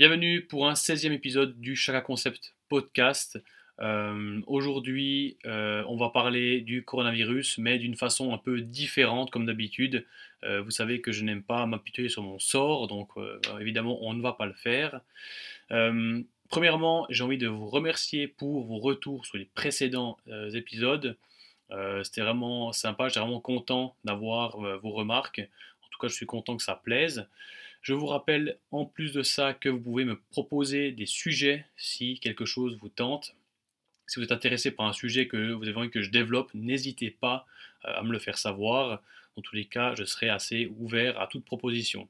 Bienvenue pour un 16e épisode du Chaka Concept podcast. Euh, aujourd'hui, euh, on va parler du coronavirus, mais d'une façon un peu différente comme d'habitude. Euh, vous savez que je n'aime pas m'appuyer sur mon sort, donc évidemment, on ne va pas le faire. premièrement, j'ai envie de vous remercier pour vos retours sur les précédents épisodes. C'était vraiment sympa, j'étais vraiment content d'avoir vos remarques. En tout cas, je suis content que ça plaise. Je vous rappelle en plus de ça que vous pouvez me proposer des sujets si quelque chose vous tente. Si vous êtes intéressé par un sujet que vous avez envie que je développe, n'hésitez pas euh, à me le faire savoir. Dans tous les cas, je serai assez ouvert à toute proposition.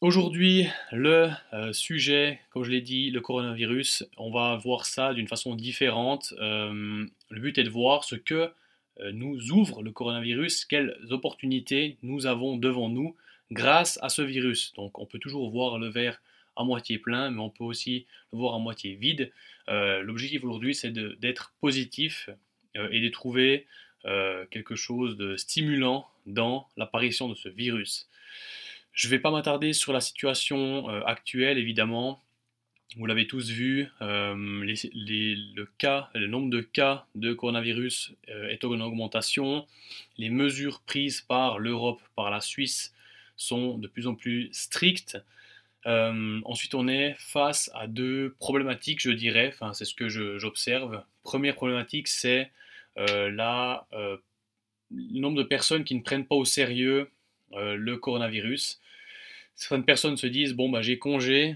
Aujourd'hui, le euh, sujet, comme je l'ai dit, le coronavirus, on va voir ça d'une façon différente. Euh, le but est de voir ce que nous ouvre le coronavirus, quelles opportunités nous avons devant nous grâce à ce virus. Donc on peut toujours voir le verre à moitié plein, mais on peut aussi le voir à moitié vide. Euh, l'objectif aujourd'hui, c'est d'être positif euh, et de trouver euh, quelque chose de stimulant dans l'apparition de ce virus. Je ne vais pas m'attarder sur la situation actuelle, évidemment. Vous l'avez tous vu, le, nombre de cas de coronavirus est en augmentation. Les mesures prises par l'Europe, par la Suisse, sont de plus en plus strictes. Euh, ensuite, on est face à deux problématiques, je dirais, enfin, c'est ce que j'observe. Première problématique, c'est euh, euh, le nombre de personnes qui ne prennent pas au sérieux le coronavirus. Certaines personnes se disent, bon, bah, j'ai congé,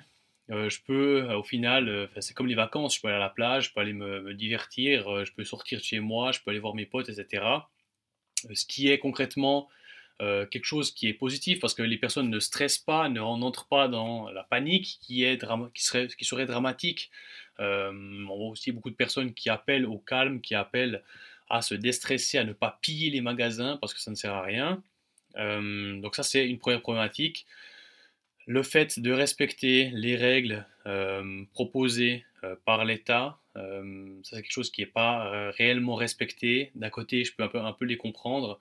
je peux, au final, c'est comme les vacances, je peux aller à la plage, je peux aller me, me divertir, je peux sortir de chez moi, je peux aller voir mes potes, etc. Ce qui est concrètement euh, quelque chose qui est positif parce que les personnes ne stressent pas, ne n'entrent pas dans la panique qui, est qui, serait, qui serait dramatique. Euh, on voit aussi beaucoup de personnes qui appellent au calme, qui appellent à se déstresser, à ne pas piller les magasins parce que ça ne sert à rien. Euh, donc ça c'est une première problématique. Le fait de respecter les règles proposées par l'État, ça c'est quelque chose qui n'est pas réellement respecté. D'un côté, je peux un peu, les comprendre.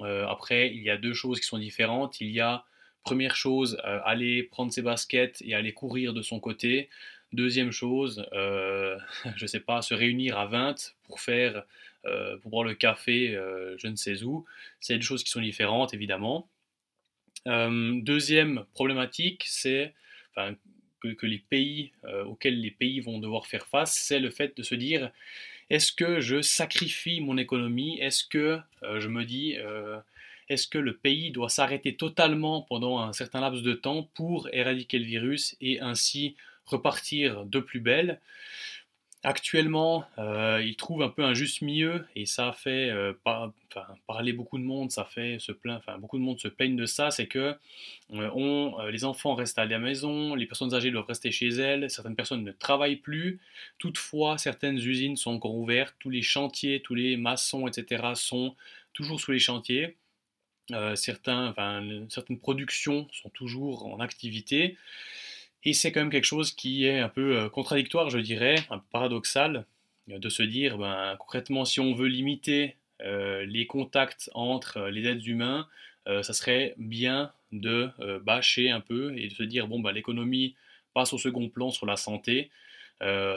Euh, après, il y a deux choses qui sont différentes. Il y a, première chose, euh, aller prendre ses baskets et aller courir de son côté. Deuxième chose, euh, je ne sais pas, se réunir à 20 pour faire, pour boire le café, je ne sais où. C'est des choses qui sont différentes, évidemment. deuxième problématique, c'est que, les pays auxquels les pays vont devoir faire face, c'est le fait de se dire est-ce que je sacrifie mon économie? Est-ce que euh, je me dis, euh, est-ce que le pays doit s'arrêter totalement pendant un certain laps de temps pour éradiquer le virus et ainsi repartir de plus belle? Actuellement, euh, trouvent un peu un juste milieu et ça fait euh, parler beaucoup de monde, ça fait se plaindre, beaucoup de monde se plaignent de ça, c'est que euh, les enfants restent à la maison, les personnes âgées doivent rester chez elles, certaines personnes ne travaillent plus. Toutefois, certaines usines sont encore ouvertes, tous les chantiers, tous les maçons, etc. sont toujours sous les chantiers. certaines productions sont toujours en activité. Et c'est quand même quelque chose qui est un peu euh, contradictoire, je dirais, un peu paradoxal, euh, de se dire, ben, concrètement, si on veut limiter euh, les contacts entre les êtres humains, ça serait bien de bâcher un peu et de se dire, bon, ben, l'économie passe au second plan sur la santé.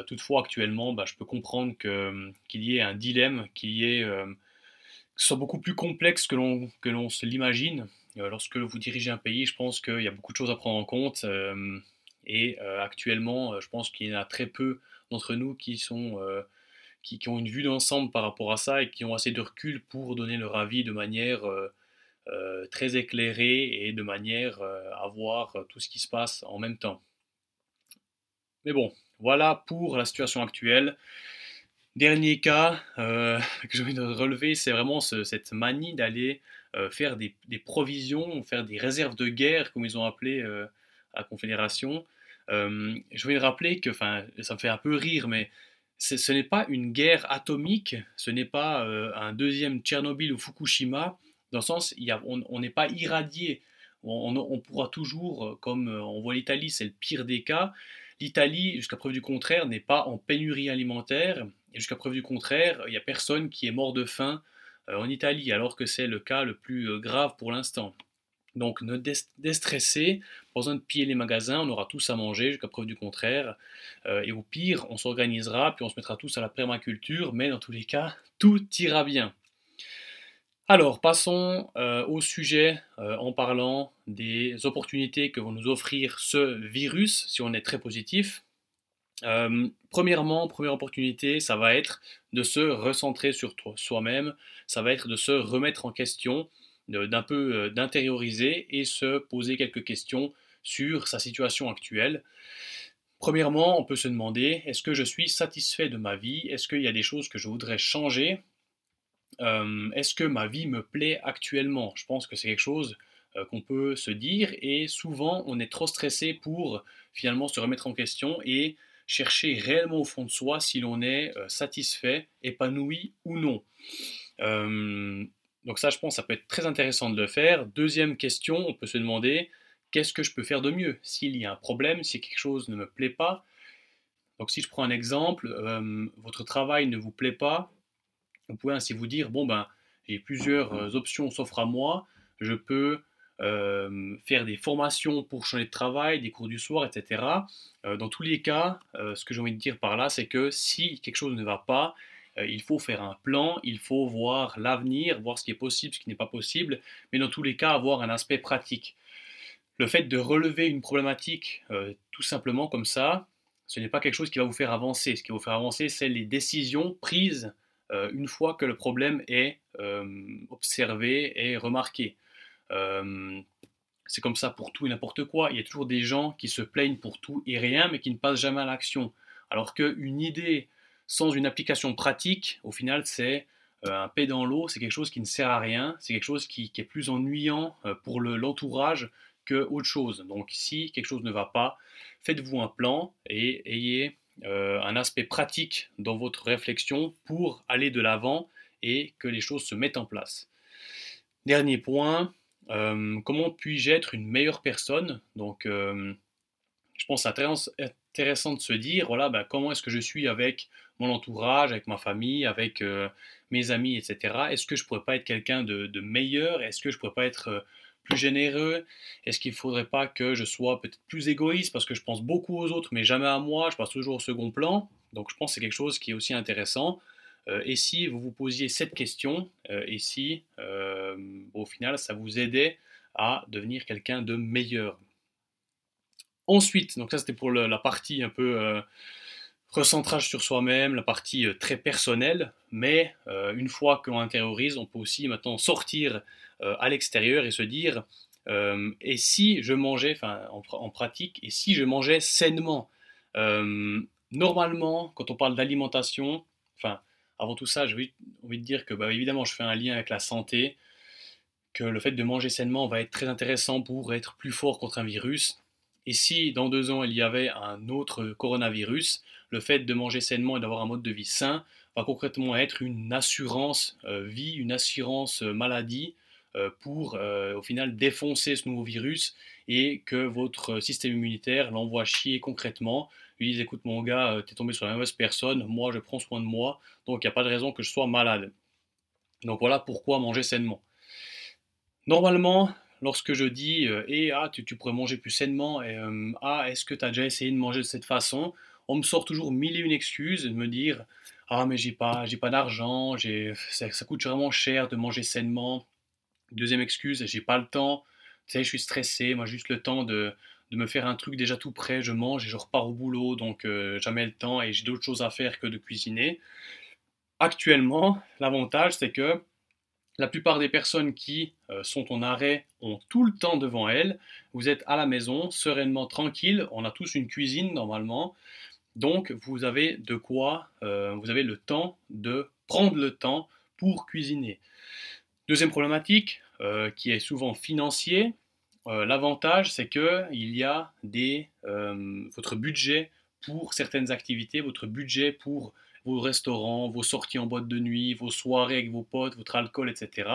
toutefois, actuellement, ben, je peux comprendre qu'il y ait un dilemme qui est, soit beaucoup plus complexe que l'on se l'imagine. lorsque vous dirigez un pays, je pense qu'il y a beaucoup de choses à prendre en compte. Et euh, actuellement, euh, je pense qu'il y en a très peu d'entre nous qui sont euh, qui, ont une vue d'ensemble par rapport à ça et qui ont assez de recul pour donner leur avis de manière très éclairée et de manière à voir tout ce qui se passe en même temps. Mais bon, voilà pour la situation actuelle. Dernier cas que j'ai envie de relever, c'est vraiment cette manie d'aller faire des, provisions, faire des réserves de guerre, comme ils ont appelé à Confédération. Euh, je voulais rappeler que, enfin, ça me fait un peu rire, mais ce n'est pas une guerre atomique, ce n'est pas euh, un deuxième Tchernobyl ou Fukushima, dans le sens, il y a, on n'est pas irradié. On, pourra toujours, euh, comme on voit l'Italie, c'est le pire des cas. L'Italie, jusqu'à preuve du contraire, n'est pas en pénurie alimentaire. Et jusqu'à preuve du contraire, il n'y a personne qui est mort de faim en Italie, alors que c'est le cas le plus grave pour l'instant. Donc ne déstresser, pas besoin de piller les magasins, on aura tous à manger jusqu'à preuve du contraire. Euh, et au pire, on s'organisera, puis on se mettra tous à la permaculture, mais dans tous les cas, tout ira bien. Alors, passons euh, au sujet euh, en parlant des opportunités que vont nous offrir ce virus si on est très positif. premièrement, première opportunité, ça va être de se recentrer sur soi-même, ça va être de se remettre en question, d'un peu euh, d'intérioriser et se poser quelques questions sur sa situation actuelle. Premièrement, on peut se demander, est-ce que je suis satisfait de ma vie? Est-ce qu'il y a des choses que je voudrais changer? Euh, Est-ce que ma vie me plaît actuellement? Je pense que c'est quelque chose euh, qu'on peut se dire et souvent on est trop stressé pour finalement se remettre en question et chercher réellement au fond de soi si l'on est satisfait, épanoui ou non. Donc ça, je pense, ça peut être très intéressant de le faire. Deuxième question, on peut se demander, qu'est-ce que je peux faire de mieux? S'il y a un problème, si quelque chose ne me plaît pas? Donc si je prends un exemple, euh, votre travail ne vous plaît pas, vous pouvez ainsi vous dire, bon ben, j'ai plusieurs euh, options s'offrent à moi, je peux euh, faire des formations pour changer de travail, des cours du soir, etc. dans tous les cas, ce que j'ai envie de dire par là, c'est que si quelque chose ne va pas, il faut faire un plan, il faut voir l'avenir, voir ce qui est possible, ce qui n'est pas possible, mais dans tous les cas avoir un aspect pratique. Le fait de relever une problématique euh, tout simplement comme ça, ce n'est pas quelque chose qui va vous faire avancer. Ce qui va vous faire avancer, c'est les décisions prises euh, une fois que le problème est observé et remarqué. c'est comme ça pour tout et n'importe quoi. Il y a toujours des gens qui se plaignent pour tout et rien, mais qui ne passent jamais à l'action. Alors qu'une idée sans une application pratique, au final, c'est euh, un paix dans l'eau, c'est quelque chose qui ne sert à rien, c'est quelque chose qui, est plus ennuyant euh, pour l'entourage que autre chose. Donc si quelque chose ne va pas, faites-vous un plan et ayez euh, un aspect pratique dans votre réflexion pour aller de l'avant et que les choses se mettent en place. Dernier point, comment puis-je être une meilleure personne? Donc je pense que c'est intéressant de se dire, voilà, ben, comment est-ce que je suis avec mon entourage, avec ma famille, avec euh, mes amis, etc. Est-ce que je pourrais pas être quelqu'un de, meilleur? Est-ce que je pourrais pas être euh, plus généreux? Est-ce qu'il faudrait pas que je sois peut-être plus égoïste? Parce que je pense beaucoup aux autres mais jamais à moi, je passe toujours au second plan. Donc je pense que c'est quelque chose qui est aussi intéressant. Euh, et si vous vous posiez cette question, et si au final ça vous aidait à devenir quelqu'un de meilleur? Ensuite, donc ça c'était pour la partie un peu recentrage sur soi-même, la partie euh, très personnelle, mais euh, une fois qu'on intériorise, on peut aussi maintenant sortir euh, à l'extérieur et se dire et si je mangeais, enfin en, pratique, et si je mangeais sainement Normalement, quand on parle d'alimentation, enfin avant tout ça, j'ai envie de dire que bah, évidemment je fais un lien avec la santé, que le fait de manger sainement va être très intéressant pour être plus fort contre un virus. Et si dans deux ans il y avait un autre coronavirus, le fait de manger sainement et d'avoir un mode de vie sain va concrètement être une assurance euh, vie, une assurance euh, maladie euh, pour au final défoncer ce nouveau virus et que votre système immunitaire l'envoie chier concrètement. Lui dit écoute mon gars, tu es tombé sur la mauvaise personne, moi je prends soin de moi, donc il n'y a pas de raison que je sois malade. Donc voilà pourquoi manger sainement. Normalement, lorsque je dis et ah, tu, pourrais manger plus sainement, et ah, est-ce que tu as déjà essayé de manger de cette façon? On me sort toujours mille et une excuses de me dire ah mais j'ai pas j'ai pas d'argent, ça, ça, coûte vraiment cher de manger sainement. Deuxième excuse, j'ai pas le temps. Tu je suis stressé, moi juste le temps de, me faire un truc déjà tout prêt, je mange et je repars au boulot, donc euh, jamais le temps et j'ai d'autres choses à faire que de cuisiner. Actuellement, l'avantage c'est que la plupart des personnes qui euh, sont en arrêt ont tout le temps devant elles. Vous êtes à la maison, sereinement, tranquille. On a tous une cuisine normalement. Donc vous avez de quoi, euh, vous avez le temps de prendre le temps pour cuisiner. Deuxième problématique, euh, qui est souvent financier, l'avantage c'est que il y a des, votre budget pour certaines activités, votre budget pour vos restaurants, vos sorties en boîte de nuit, vos soirées avec vos potes, votre alcool, etc.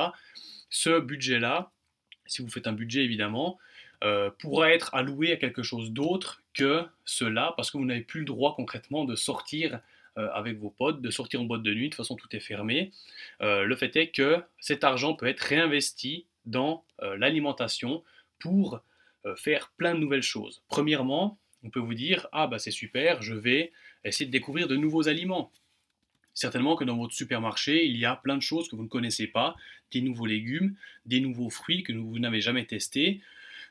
Ce budget-là, si vous faites un budget évidemment, euh, pourra être alloué à quelque chose d'autre que cela, parce que vous n'avez plus le droit concrètement de sortir euh, avec vos potes, de sortir en boîte de nuit, de toute façon tout est fermé. Euh, le fait est que cet argent peut être réinvesti dans l'alimentation, pour faire plein de nouvelles choses. Premièrement, on peut vous dire, ah bah c'est super, je vais essayer de découvrir de nouveaux aliments. Certainement que dans votre supermarché, il y a plein de choses que vous ne connaissez pas, des nouveaux légumes, des nouveaux fruits que vous n'avez jamais testés,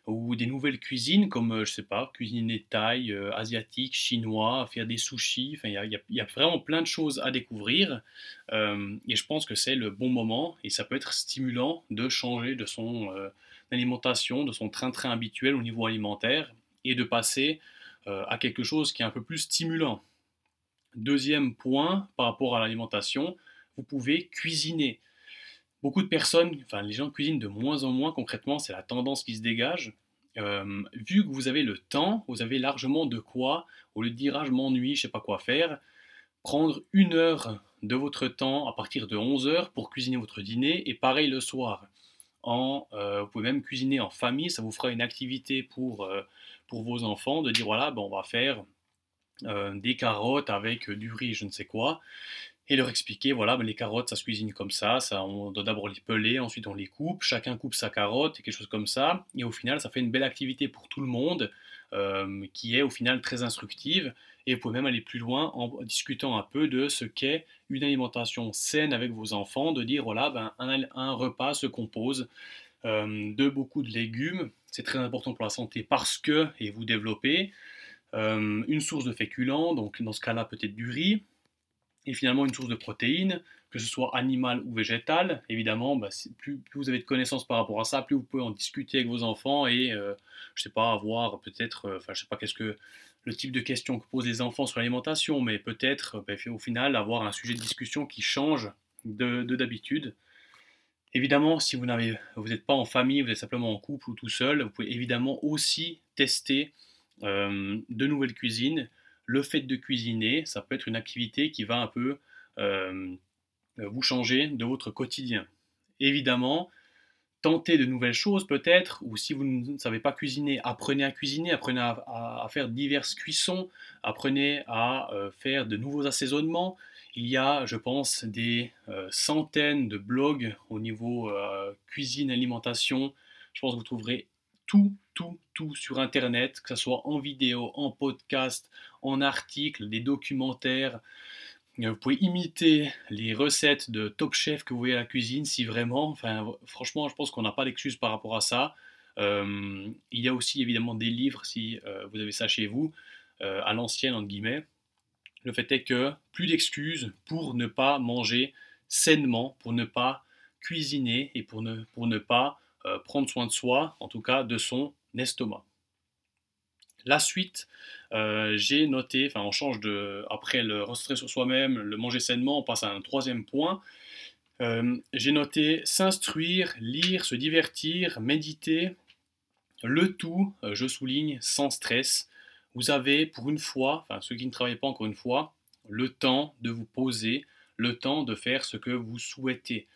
ou des nouvelles cuisines comme, euh, je sais pas, cuisiner thaï, euh, asiatique, chinois, faire des sushis. Enfin, il y, a vraiment plein de choses à découvrir. Euh, et je pense que c'est le bon moment et ça peut être stimulant de changer de son alimentation, de son train-train habituel au niveau alimentaire et de passer à quelque chose qui est un peu plus stimulant. Deuxième point par rapport à l'alimentation, vous pouvez cuisiner. Beaucoup de personnes, enfin les gens cuisinent de moins en moins concrètement, c'est la tendance qui se dégage. Euh, vu que vous avez le temps, vous avez largement de quoi, au lieu de dire ah, je m'ennuie, je sais pas quoi faire, prendre une heure de votre temps à partir de 11 heures pour cuisiner votre dîner et pareil le soir. En, euh, vous pouvez même cuisiner en famille, ça vous fera une activité pour, euh, pour vos enfants de dire voilà, ben, on va faire euh, des carottes avec du riz, je ne sais quoi, et leur expliquer, voilà, ben, les carottes, ça se cuisine comme ça, ça on doit d'abord les peler, ensuite on les coupe, chacun coupe sa carotte, quelque chose comme ça, et au final, ça fait une belle activité pour tout le monde, euh, qui est au final très instructive, et vous pouvez même aller plus loin en discutant un peu de ce qu'est une alimentation saine avec vos enfants, de dire, voilà, ben, un, repas se compose euh, de beaucoup de légumes, c'est très important pour la santé parce que, et vous développez, euh, une source de féculents, donc dans ce cas-là peut-être du riz, et finalement une source de protéines, que ce soit animale ou végétale. Évidemment, bah, plus, vous avez de connaissances par rapport à ça, plus vous pouvez en discuter avec vos enfants et, euh, je sais pas, avoir peut-être, euh, enfin, je sais pas qu'est-ce que le type de questions que posent les enfants sur l'alimentation, mais peut-être, bah, au final, avoir un sujet de discussion qui change de d'habitude. Évidemment, si vous n'avez, vous n'êtes pas en famille, vous êtes simplement en couple ou tout seul, vous pouvez évidemment aussi tester euh, de nouvelles cuisines. Le fait de cuisiner, ça peut être une activité qui va un peu euh, vous changer de votre quotidien. Évidemment, tentez de nouvelles choses peut-être, ou si vous ne savez pas cuisiner, apprenez à cuisiner, apprenez à, faire diverses cuissons, apprenez à euh, faire de nouveaux assaisonnements. Il y a, je pense, des centaines de blogs au niveau cuisine, alimentation. Je pense que vous trouverez tout, tout, tout sur Internet, que ce soit en vidéo, en podcast, en article, des documentaires. Euh, vous pouvez imiter les recettes de Top Chef que vous voyez à la cuisine si vraiment, enfin, franchement, je pense qu'on n'a pas d'excuses par rapport à ça. Euh, il y a aussi évidemment des livres si euh, vous avez ça chez vous, à l'ancienne, entre guillemets. Le fait est que plus d'excuses pour ne pas manger sainement, pour ne pas cuisiner et pour ne, pour ne pas prendre soin de soi, en tout cas de son estomac. La suite, euh, j'ai noté, enfin on change de, après le restaurer sur soi-même, le manger sainement, on passe à un troisième point. Euh, j'ai noté s'instruire, lire, se divertir, méditer, le tout, je souligne, sans stress. Vous avez pour une fois, enfin ceux qui ne travaillent pas encore une fois, le temps de vous poser, le temps de faire ce que vous souhaitez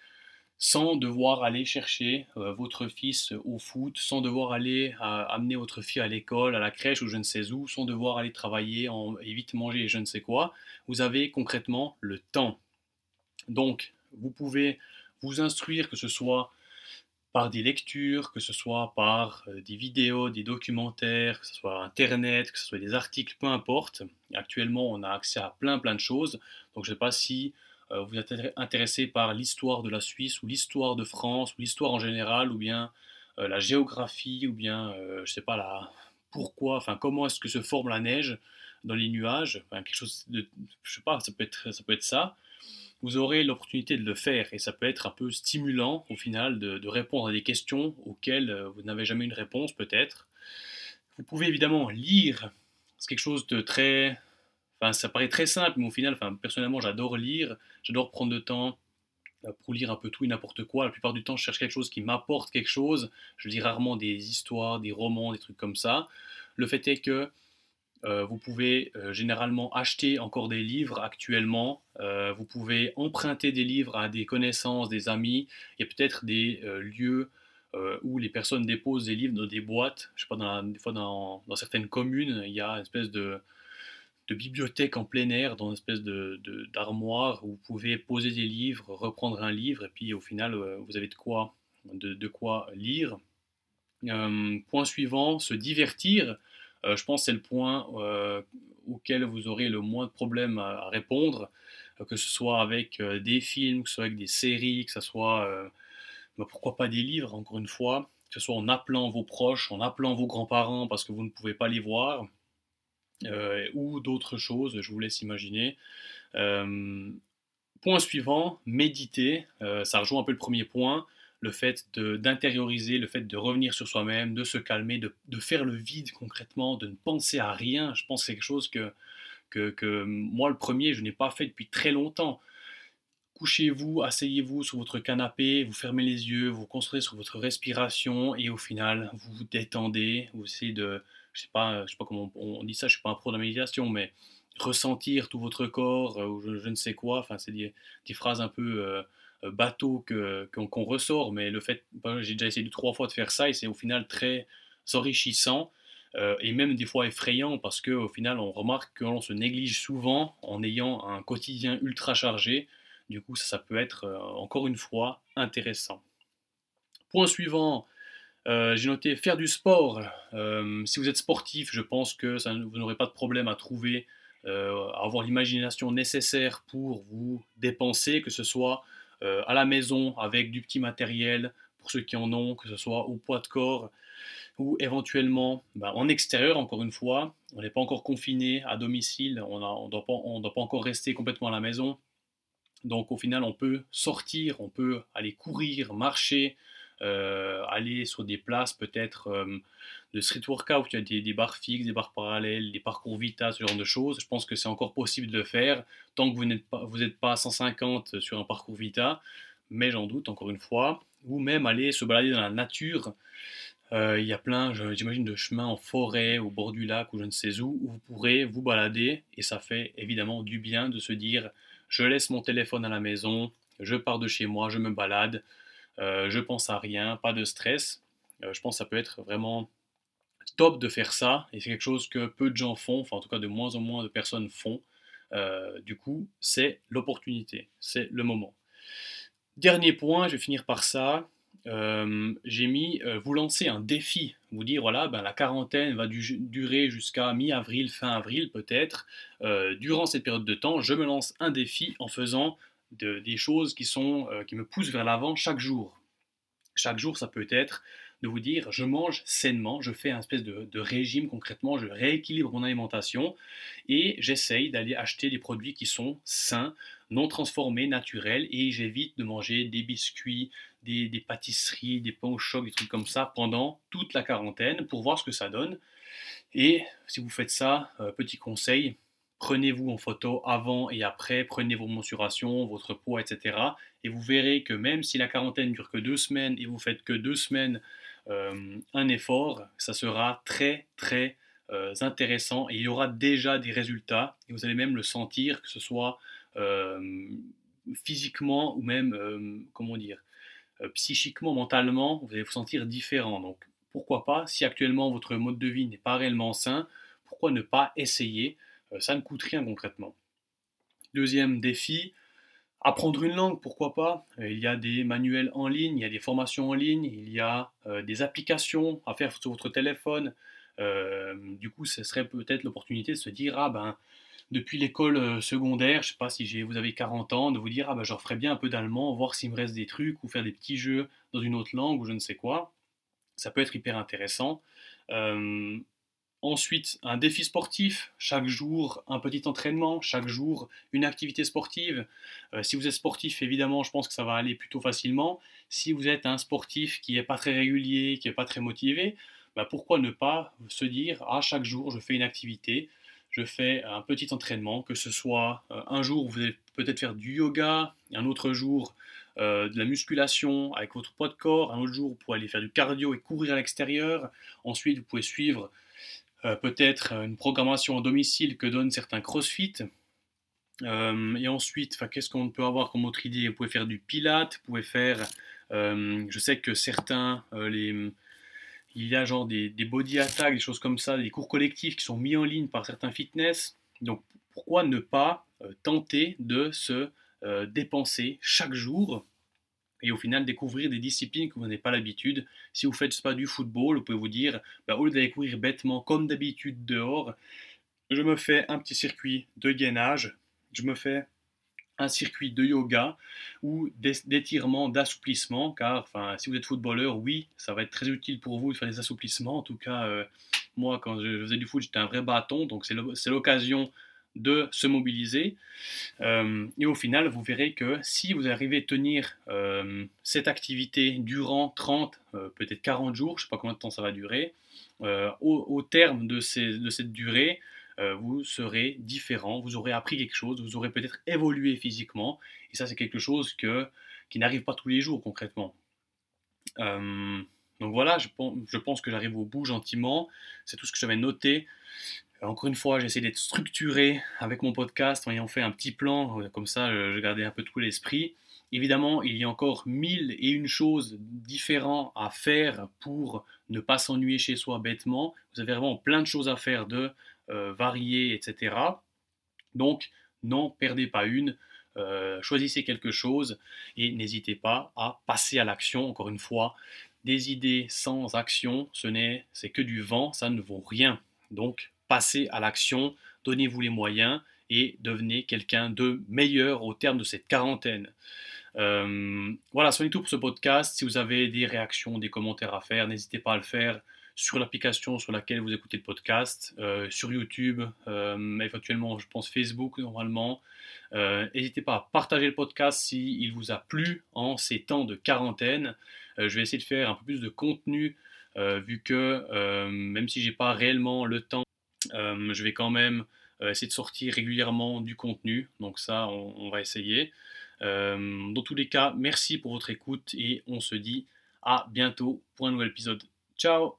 sans devoir aller chercher euh, votre fils au foot, sans devoir aller euh, amener votre fille à l'école, à la crèche ou je ne sais où, sans devoir aller travailler en, et vite manger et je ne sais quoi. Vous avez concrètement le temps. Donc, vous pouvez vous instruire, que ce soit par des lectures, que ce soit par euh, des vidéos, des documentaires, que ce soit Internet, que ce soit des articles, peu importe. Actuellement, on a accès à plein plein de choses. Donc, je ne sais pas si vous êtes intéressé par l'histoire de la Suisse ou l'histoire de France ou l'histoire en général ou bien euh, la géographie ou bien, euh, je sais pas, la, pourquoi, enfin comment est-ce que se forme la neige dans les nuages, quelque chose de, je sais pas, ça peut être ça. Peut être ça. Vous aurez l'opportunité de le faire et ça peut être un peu stimulant au final de, de répondre à des questions auxquelles vous n'avez jamais une réponse peut-être. Vous pouvez évidemment lire, c'est quelque chose de très Enfin, ça paraît très simple, mais au final, enfin, personnellement, j'adore lire, j'adore prendre le temps euh, pour lire un peu tout et n'importe quoi. La plupart du temps, je cherche quelque chose qui m'apporte quelque chose. Je lis rarement des histoires, des romans, des trucs comme ça. Le fait est que euh, vous pouvez euh, généralement acheter encore des livres actuellement. vous pouvez emprunter des livres à des connaissances, des amis. Il y a peut-être des lieux où les personnes déposent des livres dans des boîtes. Je sais pas, dans des fois dans, certaines communes, il y a une espèce de, de bibliothèque en plein air, dans une espèce de, d'armoire où vous pouvez poser des livres, reprendre un livre, et puis au final, euh, vous avez de quoi, de, quoi lire. point suivant, se divertir. je pense que c'est le point auquel vous aurez le moins de problèmes à, répondre, que ce soit avec des films, que ce soit avec des séries, que ce soit, bah, pourquoi pas des livres, encore une fois, que ce soit en appelant vos proches, en appelant vos grands-parents parce que vous ne pouvez pas les voir, ou d'autres choses, je vous laisse imaginer. point suivant, méditer, ça rejoint un peu le premier point le fait d'intérioriser, le fait de revenir sur soi-même, de se calmer, de, faire le vide concrètement, de ne penser à rien. Je pense que c'est quelque chose que, que, moi, le premier, je n'ai pas fait depuis très longtemps. Couchez-vous, asseyez-vous sur votre canapé, vous fermez les yeux, vous concentrez sur votre respiration et au final, vous vous détendez, vous essayez de, je sais pas, je sais pas comment on, dit ça, je suis pas un pro de la méditation, mais ressentir tout votre corps, euh, ou je, ne sais quoi, enfin c'est des, phrases un peu euh, euh, bateau qu'on ressort, mais le fait, j'ai déjà essayé trois fois de faire ça et c'est au final très enrichissant euh, et même des fois effrayant parce qu'au final on remarque que l'on se néglige souvent en ayant un quotidien ultra chargé. Du coup, ça, peut être euh, encore une fois intéressant. Point suivant, j'ai noté faire du sport. si vous êtes sportif, je pense que vous n'aurez pas de problème à trouver, à avoir l'imagination nécessaire pour vous dépenser, que ce soit euh, à la maison avec du petit matériel pour ceux qui en ont, que ce soit au poids de corps ou éventuellement bah, en extérieur, encore une fois. On n'est pas encore confiné à domicile, on ne doit, pas encore rester complètement à la maison. Donc au final, on peut sortir, on peut aller courir, marcher, euh, aller sur des places peut-être euh, de street workout, il y a des, des, barres fixes, des barres parallèles, des parcours Vita, ce genre de choses. Je pense que c'est encore possible de le faire tant que vous n'êtes pas, pas à 150 sur un parcours Vita, mais j'en doute encore une fois. Ou même aller se balader dans la nature. Euh, il y a plein, j'imagine, de chemins en forêt, au bord du lac ou je ne sais où, où vous pourrez vous balader et ça fait évidemment du bien de se dire je laisse mon téléphone à la maison, je pars de chez moi, je me balade, euh, je pense à rien, pas de stress. Euh, je pense que ça peut être vraiment top de faire ça, et c'est quelque chose que peu de gens font, enfin en tout cas de moins en moins de personnes font. Euh, du coup, c'est l'opportunité, c'est le moment. Dernier point, je vais finir par ça. j'ai mis vous lancer un défi, vous dire voilà, ben, la quarantaine va durer jusqu'à mi-avril, fin avril peut-être. durant cette période de temps, je me lance un défi en faisant des choses qui, sont, euh, qui me poussent vers l'avant chaque jour. Chaque jour, ça peut être de vous dire je mange sainement, je fais un espèce de, régime concrètement, je rééquilibre mon alimentation et j'essaye d'aller acheter des produits qui sont sains, non transformés, naturels et j'évite de manger des biscuits, des, pâtisseries, des pains au choc, des trucs comme ça pendant toute la quarantaine pour voir ce que ça donne. Et si vous faites ça, euh, petit conseil, prenez-vous en photo avant et après, prenez vos mensurations, votre poids, etc. Et vous verrez que même si la quarantaine dure que deux semaines et vous faites que deux semaines euh, un effort, ça sera très très euh, intéressant et il y aura déjà des résultats et vous allez même le sentir, que ce soit euh, physiquement ou même, comment dire, psychiquement, mentalement, vous allez vous sentir différent. Donc pourquoi pas, si actuellement votre mode de vie n'est pas réellement sain, pourquoi ne pas essayer ça ne coûte rien concrètement. Deuxième défi, apprendre une langue, pourquoi pas euh, Il y a des manuels en ligne, il y a des formations en ligne, il y a euh, des applications à faire sur votre téléphone. du coup, ce serait peut-être l'opportunité de se dire, ah ben, depuis l'école secondaire, je ne sais pas si vous avez 40 ans, de vous dire, ah ben, je referais bien un peu d'allemand, voir s'il me reste des trucs, ou faire des petits jeux dans une autre langue, ou je ne sais quoi. Ça peut être hyper intéressant. Ensuite, un défi sportif, chaque jour un petit entraînement, chaque jour une activité sportive. Euh, si vous êtes sportif, évidemment, je pense que ça va aller plutôt facilement. Si vous êtes un sportif qui n'est pas très régulier, qui n'est pas très motivé, bah, pourquoi ne pas se dire, ah, chaque jour, je fais une activité, je fais un petit entraînement, que ce soit euh, un jour, vous allez peut-être faire du yoga, un autre jour, euh, de la musculation avec votre poids de corps, un autre jour, pouvez aller faire du cardio et courir à l'extérieur. Ensuite, vous pouvez suivre euh, peut-être une programmation à domicile que donnent certains CrossFit. Euh, et ensuite, qu'est-ce qu'on peut avoir comme autre idée? Vous pouvez faire du pilate, vous pouvez faire, euh, je sais que certains, il y a genre des, des, body attack, des choses comme ça, des cours collectifs qui sont mis en ligne par certains fitness. Donc pourquoi ne pas tenter de se dépenser chaque jour et au final découvrir des disciplines que vous n'avez pas l'habitude. Si vous faites pas du football, vous pouvez vous dire, bah, au lieu d'aller courir bêtement comme d'habitude dehors, je me fais un petit circuit de gainage, je me fais un circuit de yoga ou d'étirement, d'assouplissement, car enfin, si vous êtes footballeur, oui, ça va être très utile pour vous de faire des assouplissements. En tout cas, euh, moi, quand je faisais du foot, j'étais un vrai bâton, donc c'est l'occasion de se mobiliser. Euh, et au final, vous verrez que si vous arrivez à tenir euh, cette activité durant 30, peut-être 40 jours, je ne sais pas combien de temps ça va durer, au, terme de, ces, de cette durée, euh, vous serez différent, vous aurez appris quelque chose, vous aurez peut-être évolué physiquement, et ça c'est quelque chose que, qui n'arrive pas tous les jours concrètement. Euh, donc voilà, je pense, que j'arrive au bout gentiment, c'est tout ce que j'avais noté. Encore une fois, j'essaie d'être structuré avec mon podcast en ayant fait un petit plan, comme ça je, gardais un peu tout l'esprit. Évidemment, il y a encore mille et une choses différentes à faire pour ne pas s'ennuyer chez soi bêtement. Vous avez vraiment plein de choses à faire de euh, varier, etc. Donc, n'en perdez pas une. Euh, choisissez quelque chose et n'hésitez pas à passer à l'action. Encore une fois, des idées sans action, ce n'est c'est que du vent, ça ne vaut rien. Donc, passez à l'action, donnez-vous les moyens et devenez quelqu'un de meilleur au terme de cette quarantaine. Euh, voilà, c'est tout pour ce podcast. Si vous avez des réactions, des commentaires à faire, n'hésitez pas à le faire sur l'application sur laquelle vous écoutez le podcast, euh, sur YouTube, euh, éventuellement, je pense Facebook normalement. N'hésitez pas à partager le podcast s'il il vous a plu en ces temps de quarantaine. Je vais essayer de faire un peu plus de contenu vu que même si j'ai pas réellement le temps, je vais quand même essayer de sortir régulièrement du contenu. Donc ça, on, on va essayer. dans tous les cas, merci pour votre écoute et on se dit à bientôt pour un nouvel épisode. Ciao